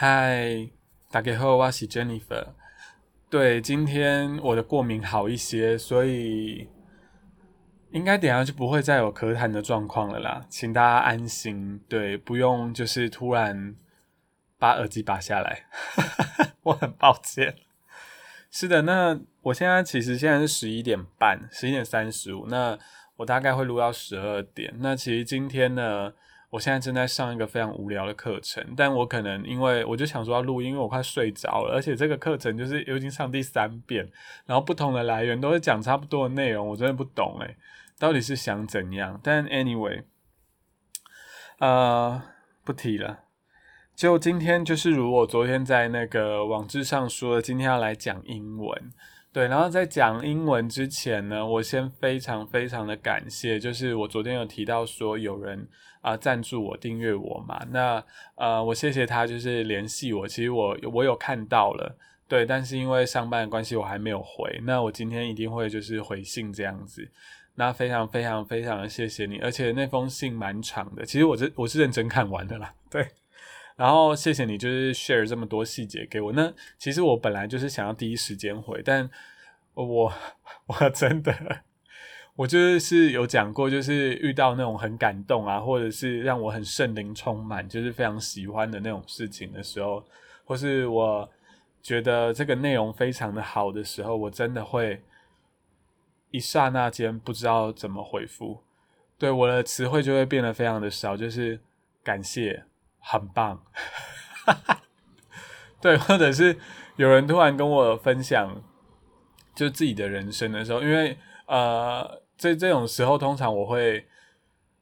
嗨，大家好，我是 Jennifer。对，今天我的过敏好一些，所以应该等下就不会再有咳痰的状况了啦，请大家安心。对，不用就是突然把耳机拔下来，我很抱歉。是的，那我现在其实现在是十一点半，十一点三十五，那我大概会录到十二点。那其实今天呢？我现在正在上一个非常无聊的课程，但我可能因为我就想说要录音，因为我快睡着了，而且这个课程就是已经上第三遍，然后不同的来源都是讲差不多的内容，我真的不懂诶，到底是想怎样？但 anyway，呃，不提了。就今天就是如我昨天在那个网志上说的，今天要来讲英文。对，然后在讲英文之前呢，我先非常非常的感谢，就是我昨天有提到说有人啊赞助我订阅我嘛，那呃我谢谢他就是联系我，其实我我有看到了，对，但是因为上班的关系我还没有回，那我今天一定会就是回信这样子，那非常非常非常的谢谢你，而且那封信蛮长的，其实我这我是认真看完的啦，对。然后谢谢你，就是 share 这么多细节给我。那其实我本来就是想要第一时间回，但我 我真的，我就是有讲过，就是遇到那种很感动啊，或者是让我很圣灵充满，就是非常喜欢的那种事情的时候，或是我觉得这个内容非常的好的时候，我真的会一刹那间不知道怎么回复，对我的词汇就会变得非常的少，就是感谢。很棒，对，或者是有人突然跟我分享就自己的人生的时候，因为呃，在这种时候，通常我会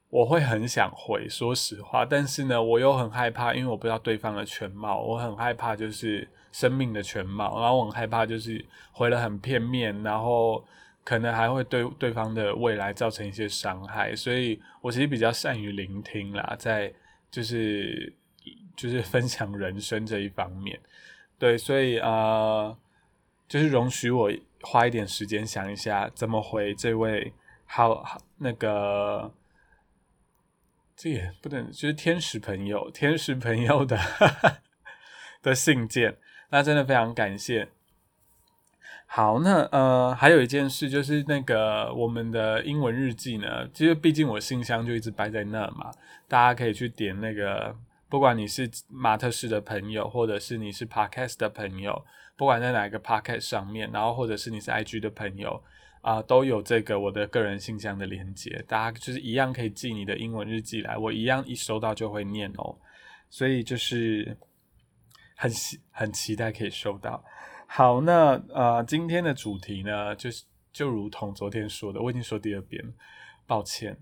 我会很想回，说实话，但是呢，我又很害怕，因为我不知道对方的全貌，我很害怕就是生命的全貌，然后我很害怕就是回了很片面，然后可能还会对对方的未来造成一些伤害，所以我其实比较善于聆听啦，在。就是就是分享人生这一方面，对，所以啊，就是容许我花一点时间想一下怎么回这位好好那个，这也不能就是天使朋友天使朋友的 的信件，那真的非常感谢。好，那呃，还有一件事就是那个我们的英文日记呢，其实毕竟我信箱就一直摆在那儿嘛，大家可以去点那个，不管你是马特式的朋友，或者是你是 Podcast 的朋友，不管在哪一个 Podcast 上面，然后或者是你是 IG 的朋友啊，都有这个我的个人信箱的连接，大家就是一样可以寄你的英文日记来，我一样一收到就会念哦，所以就是很很期待可以收到。好，那呃，今天的主题呢，就是就如同昨天说的，我已经说第二遍，抱歉，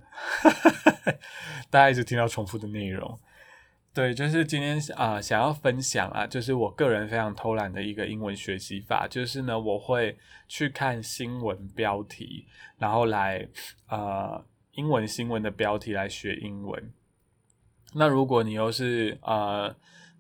大家一直听到重复的内容。对，就是今天啊，想要分享啊，就是我个人非常偷懒的一个英文学习法，就是呢，我会去看新闻标题，然后来呃英文新闻的标题来学英文。那如果你又是呃。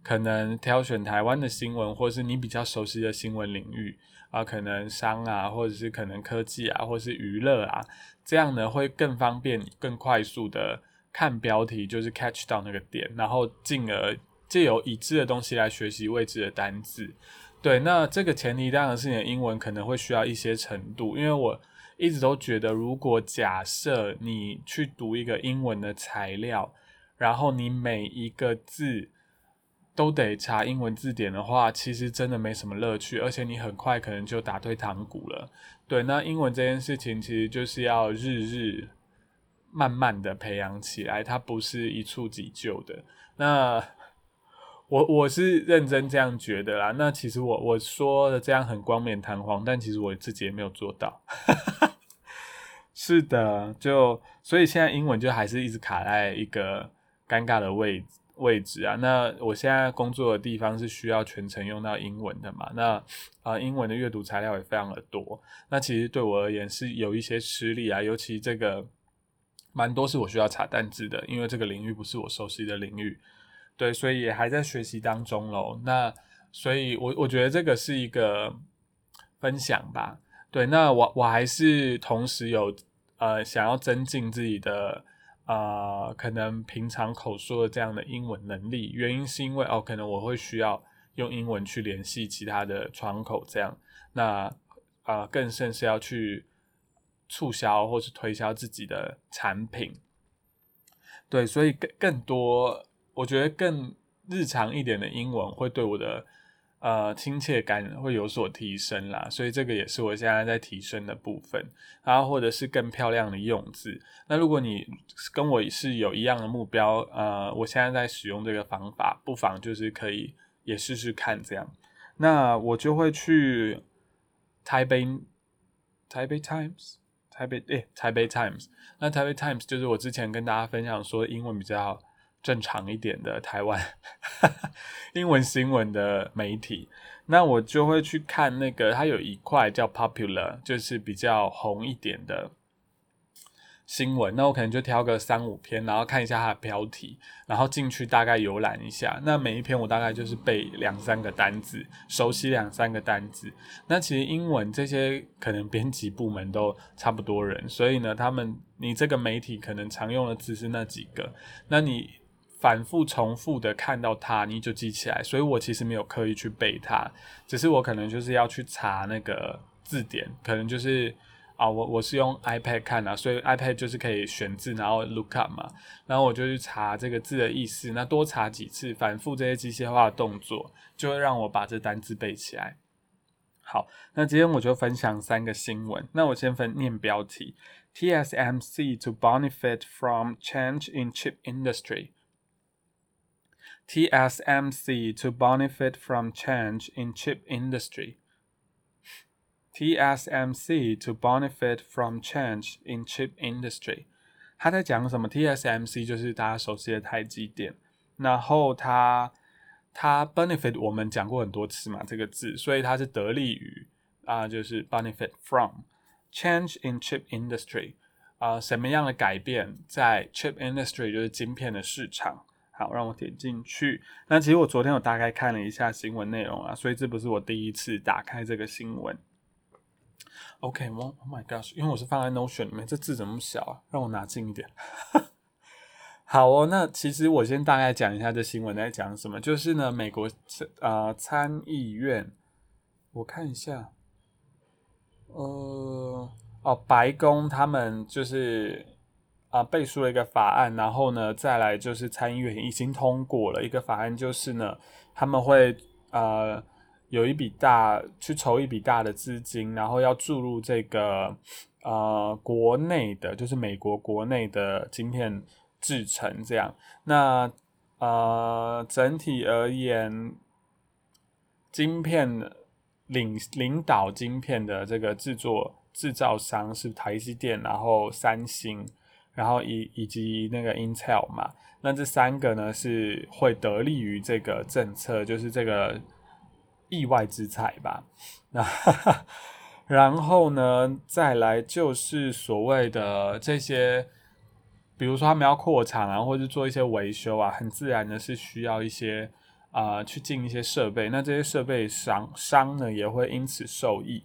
可能挑选台湾的新闻，或是你比较熟悉的新闻领域啊，可能商啊，或者是可能科技啊，或是娱乐啊，这样呢会更方便、更快速的看标题，就是 catch 到那个点，然后进而借由已知的东西来学习未知的单字。对，那这个前提当然是你的英文可能会需要一些程度，因为我一直都觉得，如果假设你去读一个英文的材料，然后你每一个字。都得查英文字典的话，其实真的没什么乐趣，而且你很快可能就打退堂鼓了。对，那英文这件事情其实就是要日日慢慢的培养起来，它不是一触即就的。那我我是认真这样觉得啦。那其实我我说的这样很冠冕堂皇，但其实我自己也没有做到。是的，就所以现在英文就还是一直卡在一个尴尬的位置。位置啊，那我现在工作的地方是需要全程用到英文的嘛？那啊，英文的阅读材料也非常的多，那其实对我而言是有一些吃力啊，尤其这个蛮多是我需要查单字的，因为这个领域不是我熟悉的领域，对，所以也还在学习当中喽。那所以，我我觉得这个是一个分享吧。对，那我我还是同时有呃想要增进自己的。啊，可能平常口说的这样的英文能力，原因是因为哦，可能我会需要用英文去联系其他的窗口，这样，那啊，更甚是要去促销或是推销自己的产品，对，所以更更多，我觉得更日常一点的英文会对我的。呃，亲切感会有所提升啦，所以这个也是我现在在提升的部分。然后或者是更漂亮的用字。那如果你跟我是有一样的目标，呃，我现在在使用这个方法，不妨就是可以也试试看这样。那我就会去台北台北 Times 台北诶台北 Times。那台北 Times 就是我之前跟大家分享说英文比较。正常一点的台湾 英文新闻的媒体，那我就会去看那个，它有一块叫 popular，就是比较红一点的新闻。那我可能就挑个三五篇，然后看一下它的标题，然后进去大概浏览一下。那每一篇我大概就是背两三个单字，熟悉两三个单字。那其实英文这些可能编辑部门都差不多人，所以呢，他们你这个媒体可能常用的字是那几个，那你。反复重复的看到它，你就记起来。所以我其实没有刻意去背它，只是我可能就是要去查那个字典，可能就是啊，我我是用 iPad 看啊，所以 iPad 就是可以选字，然后 look up 嘛，然后我就去查这个字的意思。那多查几次，反复这些机械化的动作，就会让我把这单字背起来。好，那今天我就分享三个新闻。那我先分念标题：TSMC to benefit from change in chip industry。TSMC to benefit from change in chip industry. TSMC to benefit from change in chip industry. 他在讲什么？TSMC 就是大家熟悉的台积电，然后它它 benefit 我们讲过很多次嘛，这个字，所以它是得利于啊，就是 benefit from change in chip industry 啊，什么样的改变在 chip industry 就是晶片的市场。 好，让我点进去。那其实我昨天有大概看了一下新闻内容啊，所以这不是我第一次打开这个新闻。OK，Oh my gosh，因为我是放在 Notion 里面，这字怎么小啊？让我拿近一点。好哦，那其实我先大概讲一下这新闻在讲什么。就是呢，美国呃参议院，我看一下，呃，哦，白宫他们就是。啊，背书了一个法案，然后呢，再来就是参议院已经通过了一个法案，就是呢，他们会呃有一笔大去筹一笔大的资金，然后要注入这个呃国内的，就是美国国内的晶片制成这样。那呃整体而言，晶片领领导晶片的这个制作制造商是台积电，然后三星。然后以以及那个 Intel 嘛，那这三个呢是会得利于这个政策，就是这个意外之财吧。那然后呢，再来就是所谓的这些，比如说他们要扩厂啊，或者做一些维修啊，很自然的是需要一些啊去进一些设备，那这些设备商商呢也会因此受益。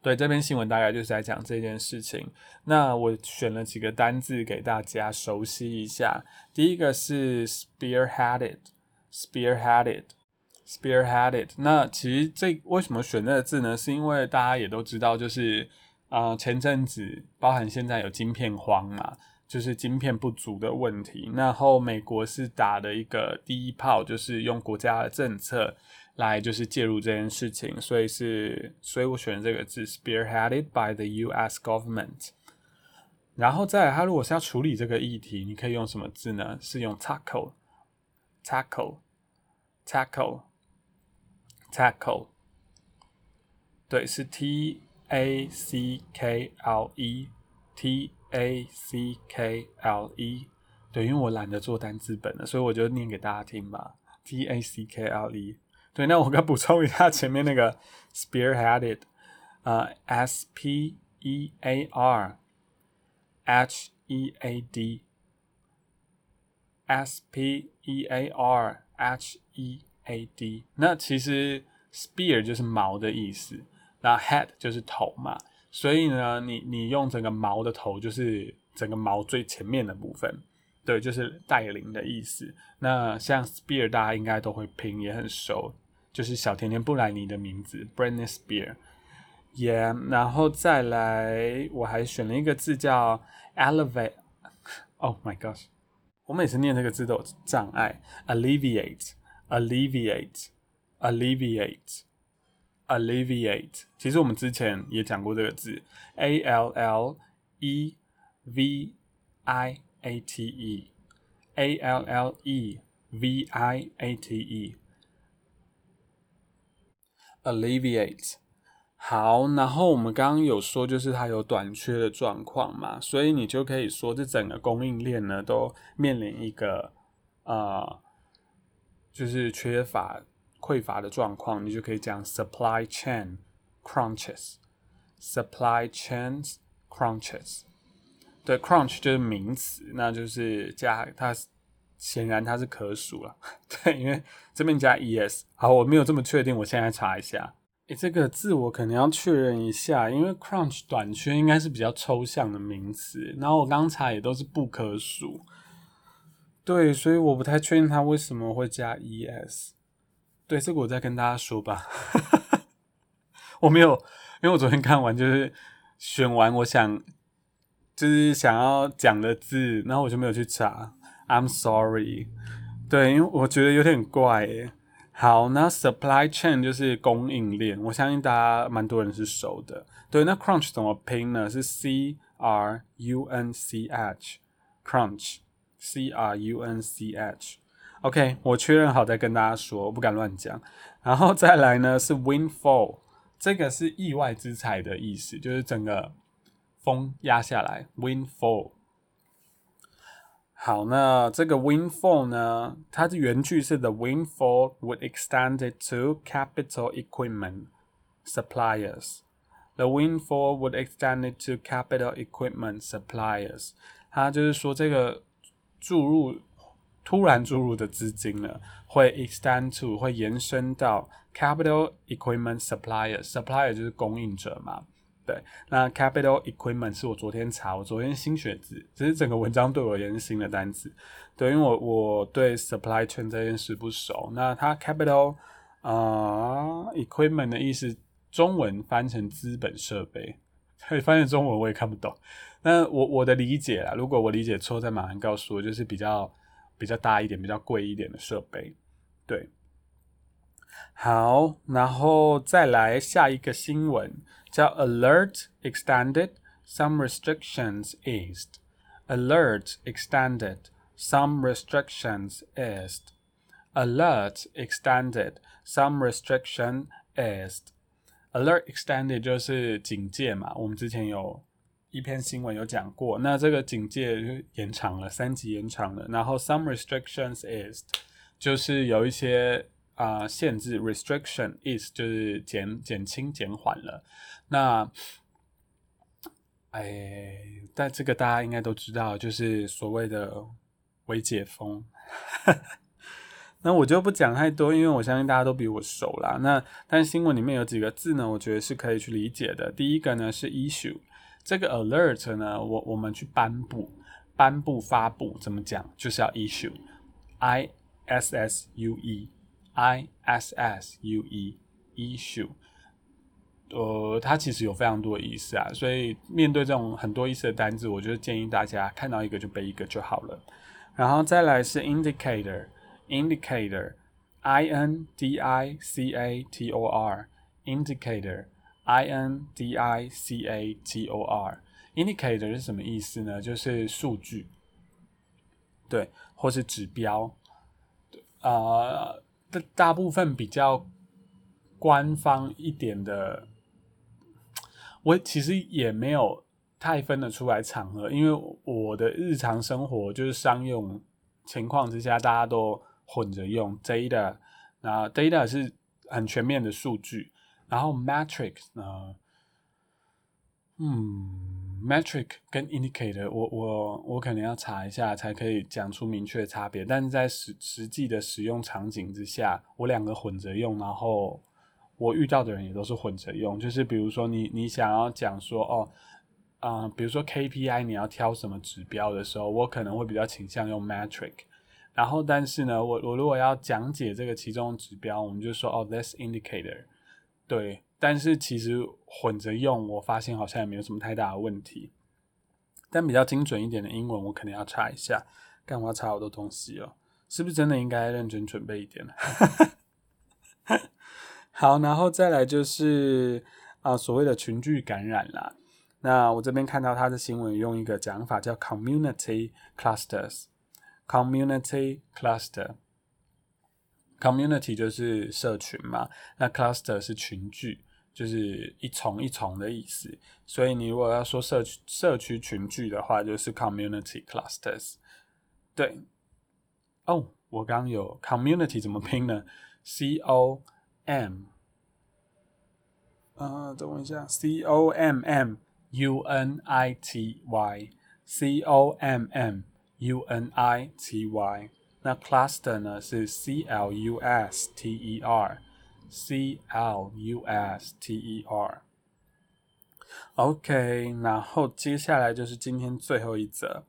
对，这篇新闻大概就是在讲这件事情。那我选了几个单字给大家熟悉一下。第一个是 spearheaded，spearheaded，spearheaded。那其实这为什么选这个字呢？是因为大家也都知道，就是啊，前阵子包含现在有晶片荒嘛，就是晶片不足的问题。然后美国是打的一个第一炮，就是用国家的政策。来就是介入这件事情，所以是，所以我选的这个字，spearheaded by the U.S. government。然后再，他如果是要处理这个议题，你可以用什么字呢？是用 tackle，tackle，tackle，tackle。对，是 T A C K L E，T A C K L E。对，因为我懒得做单字本了，所以我就念给大家听吧，T A C K L E。对，那我该补充一下前面那个 spearheaded，呃，s p e a r h e a d，s p e a r h e a d，那其实 spear 就是矛的意思，那 head 就是头嘛，所以呢，你你用整个矛的头就是整个毛最前面的部分，对，就是带领的意思。那像 Spear 大家应该都会拼，也很熟，就是小甜甜布莱尼的名字 Britney Spear。Yeah，然后再来，我还选了一个字叫 Elevate。Oh my gosh，我每次念这个字都有障碍。Alleviate，alleviate，alleviate。其实我们之前也讲过这个字，A L L E V I A T E，A L L E V I A T E alleviate，。好，然后我们刚刚有说，就是它有短缺的状况嘛，所以你就可以说，这整个供应链呢都面临一个呃，就是缺乏、匮乏的状况，你就可以讲 supply chain crunches，supply chains crunches。对，crunch 就是名词，那就是加它，显然它是可数了。对，因为这边加 es。好，我没有这么确定，我现在查一下。诶，这个字我可能要确认一下，因为 crunch 短缺应该是比较抽象的名词，然后我刚查也都是不可数，对，所以我不太确定它为什么会加 es。对，这个我再跟大家说吧。我没有，因为我昨天看完就是选完我想就是想要讲的字，然后我就没有去查。I'm sorry。对，因为我觉得有点怪诶。好，那 supply chain 就是供应链，我相信大家蛮多人是熟的。对，那 crunch 怎么拼呢？是 c r u n c h，crunch，c r u n c h。OK，我确认好再跟大家说，我不敢乱讲。然后再来呢是 windfall，这个是意外之财的意思，就是整个风压下来，windfall。好，那这个 windfall 呢？它的原句是 The windfall would extend it to capital equipment suppliers. The windfall would extend it to capital equipment suppliers. 它就是说，这个注入突然注入的资金呢，会 extend to 会延伸到 capital equipment suppliers. Supplier 就是供应者嘛。对，那 capital equipment 是我昨天查，我昨天新学字，只是整个文章对我而言是新的单词。对，因为我我对 supply chain 这件事不熟。那它 capital 啊 equipment 的意思，中文翻成资本设备，翻成中文我也看不懂。那我我的理解啦，如果我理解错，再马上告诉我，就是比较比较大一点、比较贵一点的设备。对，好，然后再来下一个新闻。叫 alert extended, some restrictions eased. Alert extended, some restrictions eased. Alert extended, some restriction eased. Alert extended 就是警戒嘛，我们之前有一篇新闻有讲过，那这个警戒就延长了，三级延长了。然后 some restrictions eased 就是有一些啊、呃、限制，restriction is 就是减减轻减缓了。 那，哎，但这个大家应该都知道，就是所谓的微解封。那我就不讲太多，因为我相信大家都比我熟啦。那但新闻里面有几个字呢，我觉得是可以去理解的。第一个呢是 issue，这个 alert 呢，我我们去颁布、颁布、发布，怎么讲？就是要 issue，i s s u e，i s s u e，issue。呃，它其实有非常多的意思啊，所以面对这种很多意思的单字，我就建议大家看到一个就背一个就好了。然后再来是 indicator，indicator，i n d i c a t o r，indicator，i n d i c a t o r，indicator 是什么意思呢？就是数据，对，或是指标，呃，大大部分比较官方一点的。我其实也没有太分得出来场合，因为我的日常生活就是商用情况之下，大家都混着用 data，那 data 是很全面的数据，然后 metric 呢，嗯，metric 跟 indicator，我我我可能要查一下才可以讲出明确的差别，但是在实实际的使用场景之下，我两个混着用，然后。我遇到的人也都是混着用，就是比如说你你想要讲说哦，啊，比如说 KPI 你要挑什么指标的时候，我可能会比较倾向用 metric。然后，但是呢，我我如果要讲解这个其中指标，我们就说哦，this indicator。对，但是其实混着用，我发现好像也没有什么太大的问题。但比较精准一点的英文，我可能要查一下。干嘛查好多东西哦？是不是真的应该认真准备一点呢 好，然后再来就是啊，所谓的群聚感染啦。那我这边看到他的新闻，用一个讲法叫 community clusters。community cluster。community 就是社群嘛，那 cluster 是群聚，就是一重一重的意思。所以你如果要说社区社区群聚的话，就是 community clusters。对，哦，我刚有 community 怎么拼呢？C O M，啊，等我一下，C O M M U N I T Y，C O M M U N I T Y。那 cluster 呢是 C L U S T E R，C L U S T E R。OK，然后接下来就是今天最后一则。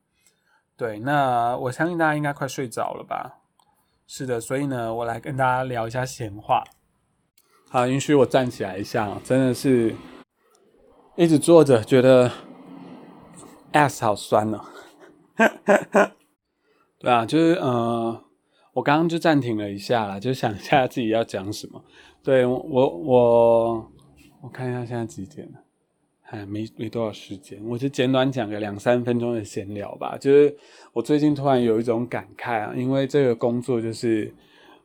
对，那我相信大家应该快睡着了吧？是的，所以呢，我来跟大家聊一下闲话。好，允许我站起来一下，真的是一直坐着，觉得 ass 好酸哦。对啊，就是呃，我刚刚就暂停了一下啦，就想一下自己要讲什么。对我，我我看一下现在几点了。哎，没没多少时间，我就简短讲个两三分钟的闲聊吧。就是我最近突然有一种感慨啊，因为这个工作就是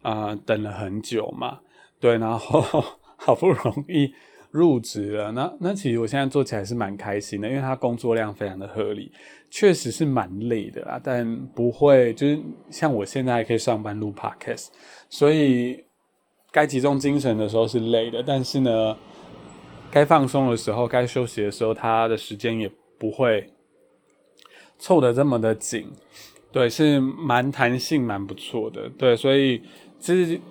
啊等了很久嘛，对，然后 好不容易入职了，那那其实我现在做起来是蛮开心的，因为它工作量非常的合理，确实是蛮累的啦，但不会就是像我现在还可以上班录 podcast，所以该集中精神的时候是累的，但是呢。该放松的时候，该休息的时候，他的时间也不会凑得这么的紧，对，是蛮弹性、蛮不错的，对，所以其实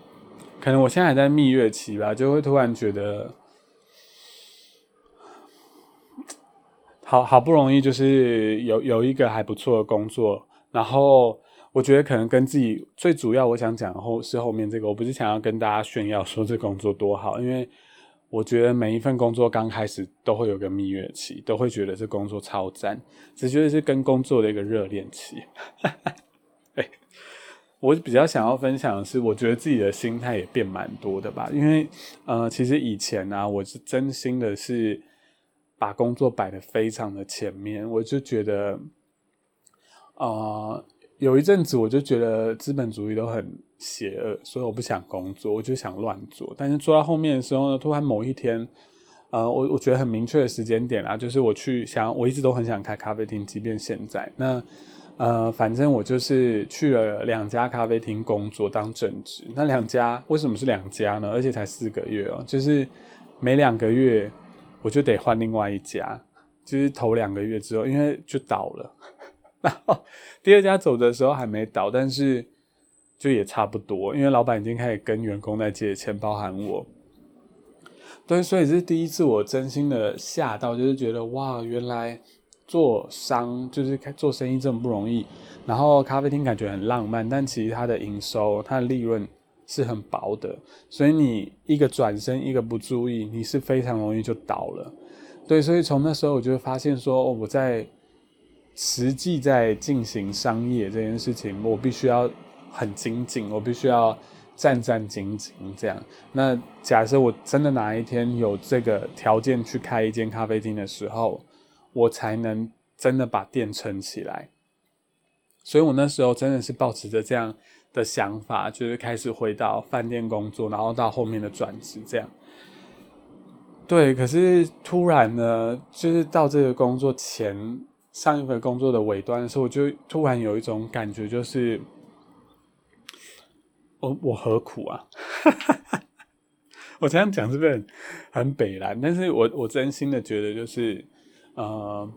可能我现在还在蜜月期吧，就会突然觉得，好好不容易就是有有一个还不错的工作，然后我觉得可能跟自己最主要我想讲后是后面这个，我不是想要跟大家炫耀说这工作多好，因为。我觉得每一份工作刚开始都会有个蜜月期，都会觉得这工作超赞，只觉得是跟工作的一个热恋期。哎，我比较想要分享的是，我觉得自己的心态也变蛮多的吧。因为呃，其实以前呢，我是真心的是把工作摆的非常的前面，我就觉得，呃，有一阵子我就觉得资本主义都很。邪恶，所以我不想工作，我就想乱做。但是做到后面的时候呢，突然某一天，呃，我我觉得很明确的时间点啊，就是我去想，我一直都很想开咖啡厅，即便现在，那呃，反正我就是去了两家咖啡厅工作当正职。那两家为什么是两家呢？而且才四个月哦，就是每两个月我就得换另外一家，就是头两个月之后，因为就倒了，然后第二家走的时候还没倒，但是。就也差不多，因为老板已经开始跟员工在借钱，包含我。对，所以这是第一次我真心的吓到，就是觉得哇，原来做商就是开做生意这么不容易。然后咖啡厅感觉很浪漫，但其实它的营收、它的利润是很薄的。所以你一个转身，一个不注意，你是非常容易就倒了。对，所以从那时候我就发现说，我在实际在进行商业这件事情，我必须要。很精进，我必须要战战兢兢这样。那假设我真的哪一天有这个条件去开一间咖啡厅的时候，我才能真的把店撑起来。所以我那时候真的是保持着这样的想法，就是开始回到饭店工作，然后到后面的转职这样。对，可是突然呢，就是到这个工作前上一份工作的尾端的时候，我就突然有一种感觉，就是。我我何苦啊？我这样讲是不是很很北蓝？但是我我真心的觉得，就是呃，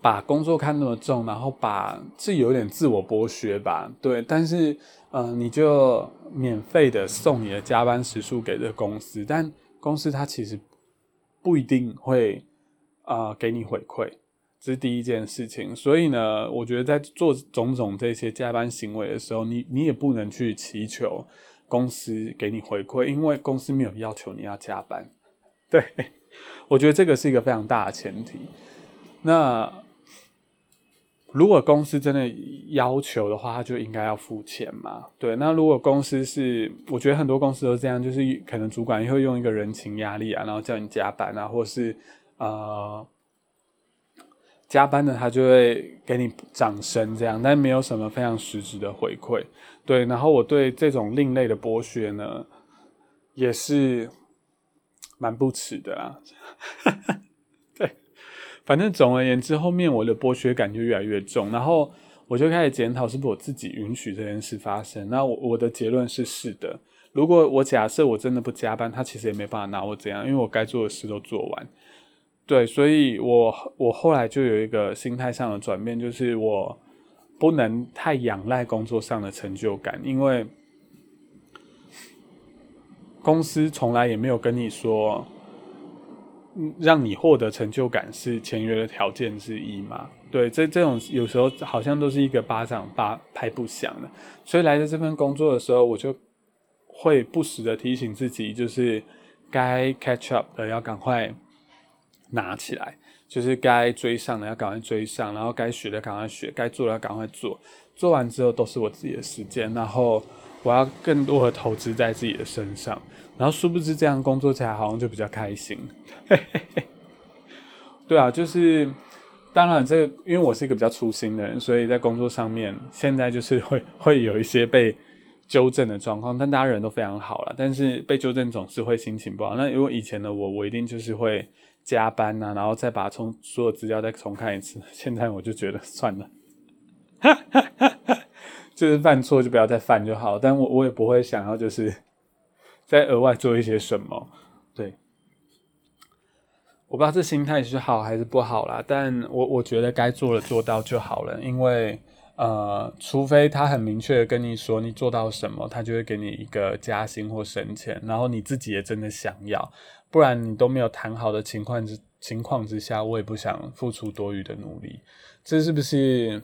把工作看那么重，然后把自己有点自我剥削吧。对，但是呃，你就免费的送你的加班时数给这个公司，但公司它其实不一定会啊给你回馈，这是第一件事情。所以呢，我觉得在做种种这些加班行为的时候，你你也不能去祈求公司给你回馈，因为公司没有要求你要加班。对，我觉得这个是一个非常大的前提。那如果公司真的要求的话，他就应该要付钱嘛？对。那如果公司是，我觉得很多公司都这样，就是可能主管也会用一个人情压力啊，然后叫你加班啊，或是呃加班的他就会给你掌声这样，但没有什么非常实质的回馈。对。然后我对这种另类的剥削呢，也是蛮不耻的啦，对。反正总而言之，后面我的剥削感就越来越重，然后我就开始检讨是不是我自己允许这件事发生。那我我的结论是是的。如果我假设我真的不加班，他其实也没办法拿我怎样，因为我该做的事都做完。对，所以我我后来就有一个心态上的转变，就是我不能太仰赖工作上的成就感，因为公司从来也没有跟你说。让你获得成就感是签约的条件之一嘛？对，这这种有时候好像都是一个巴掌巴拍不响的。所以来到这份工作的时候，我就会不时的提醒自己，就是该 catch up 的要赶快拿起来，就是该追上的要赶快追上，然后该学的赶快学，该做的要赶快做。做完之后都是我自己的时间，然后我要更多的投资在自己的身上。然后殊不知这样工作起来好像就比较开心，对啊，就是当然这个因为我是一个比较粗心的人，所以在工作上面现在就是会 会有一些被纠正的状况，但大家人都非常好了，但是被纠正总是会心情不好。那如果以前的我，我一定就是会加班呐，然后再把从所有资料再重看一次。现在我就觉得算了，就是犯错就不要再犯就好，但我我也不会想要就是。再额外做一些什么？对，我不知道这心态是好还是不好啦。但我我觉得该做的做到就好了。因为呃，除非他很明确的跟你说你做到什么，他就会给你一个加薪或升钱，然后你自己也真的想要，不然你都没有谈好的情况之情况之下，我也不想付出多余的努力。这是不是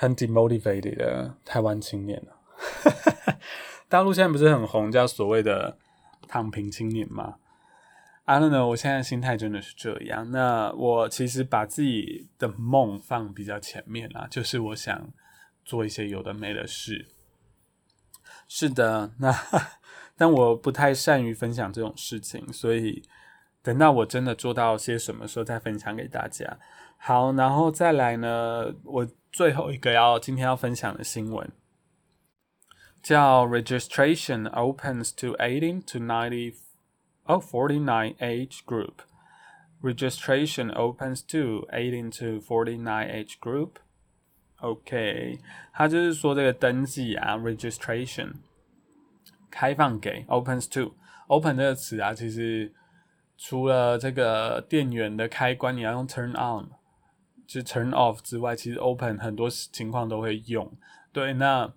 很 demotivated 的台湾青年呢？大陆现在不是很红，叫所谓的“躺平青年”吗？？I don't know，，我现在心态真的是这样。那我其实把自己的梦放比较前面啦，就是我想做一些有的没的事。是的，那 但我不太善于分享这种事情，所以等到我真的做到些什么时候再分享给大家。好，然后再来呢，我最后一个要今天要分享的新闻。叫 registration opens to 18 to 90 oh 49 age group. Registration opens to 18 to 49 age group. OK，它就是说这个登记啊，registration 开放给 opens to open 这个词啊，其实除了这个电源的开关你要用 turn on， 就 turn off 之外，其实 open 很多情况都会用。对，那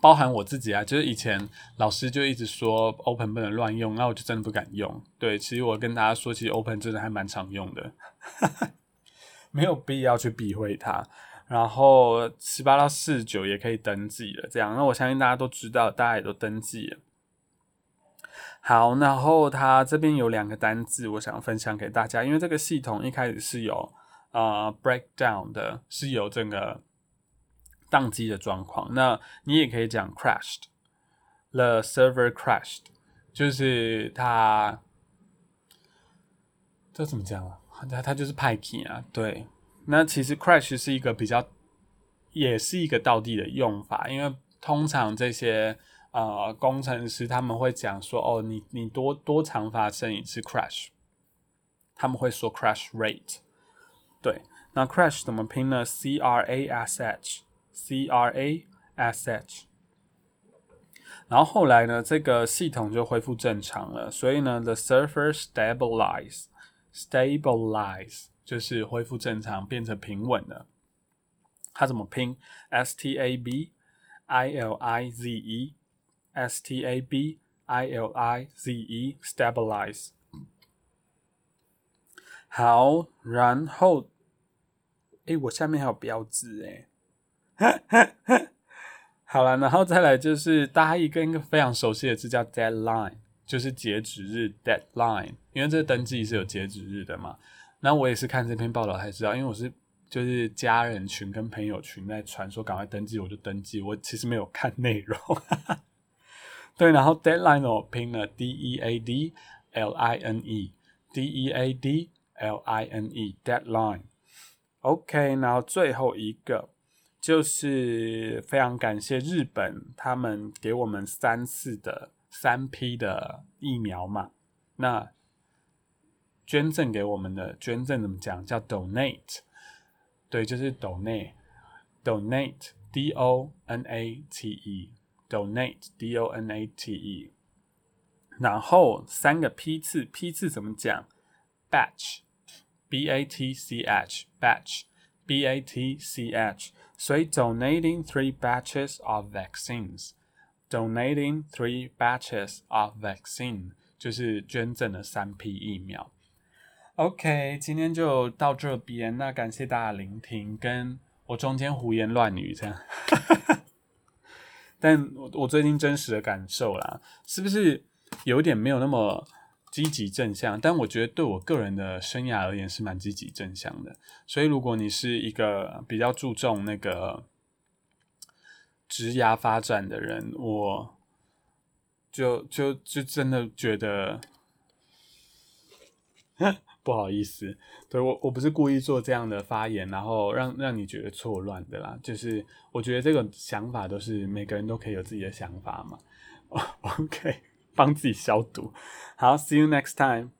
包含我自己啊，就是以前老师就一直说 Open 不能乱用，那我就真的不敢用。对，其实我跟大家说，其实 Open 真的还蛮常用的，没有必要去避讳它。然后十八到四十九也可以登记了，这样。那我相信大家都知道，大家也都登记了。好，然后它这边有两个单字，我想分享给大家，因为这个系统一开始是有啊 breakdown 的，是有这个。宕机的状况，那你也可以讲 crashed，the server crashed，就是它，这怎么讲啊？它它就是派 key 啊，对。那其实 crash 是一个比较，也是一个倒地的用法，因为通常这些呃工程师他们会讲说，哦，你你多多长发生一次 crash，他们会说 crash rate，对。那 crash 怎么拼呢？C R A S H。C R A S H，然后后来呢，这个系统就恢复正常了。所以呢，the server stabilize，stabilize 就是恢复正常，变成平稳了。它怎么拼？S T A B I L I Z E，S T A B I L I Z E，stabilize。好，然后，哎，我下面还有标志哎，好了，然后再来就是大家一个一个非常熟悉的字叫 deadline，就是截止日 deadline，因为这个登记是有截止日的嘛。那我也是看这篇报道才知道，因为我是就是家人群跟朋友群在传说赶快登记，我就登记，我其实没有看内容。对，然后 deadline 我拼了 d e a d l i n e d e a d l i n e deadline。OK，然后最后一个就是非常感谢日本，他们给我们三次的三批的疫苗嘛。那捐赠给我们的捐赠怎么讲？叫 donate，对，就是 donate，donate，d o n a t e，donate，d o n a t e。然后三个批次，批次怎么讲 batch b a t c h batch b a t c h，所以 donating three batches of vaccines，donating three batches of vaccine 就是捐赠了三批疫苗。OK，今天就到这边。那感谢大家聆听，跟我中间胡言乱语这样。但我我最近真实的感受啦，是不是有点没有那么积极正向？但我觉得对我个人的生涯而言是蛮积极正向的。所以如果你是一个比较注重那个职涯发展的人，我就就就真的觉得。不好意思，对我我不是故意做这样的发言，然后让让你觉得错乱的啦。就是我觉得这个想法都是每个人都可以有自己的想法嘛。OK，帮自己消毒。好，See you next time。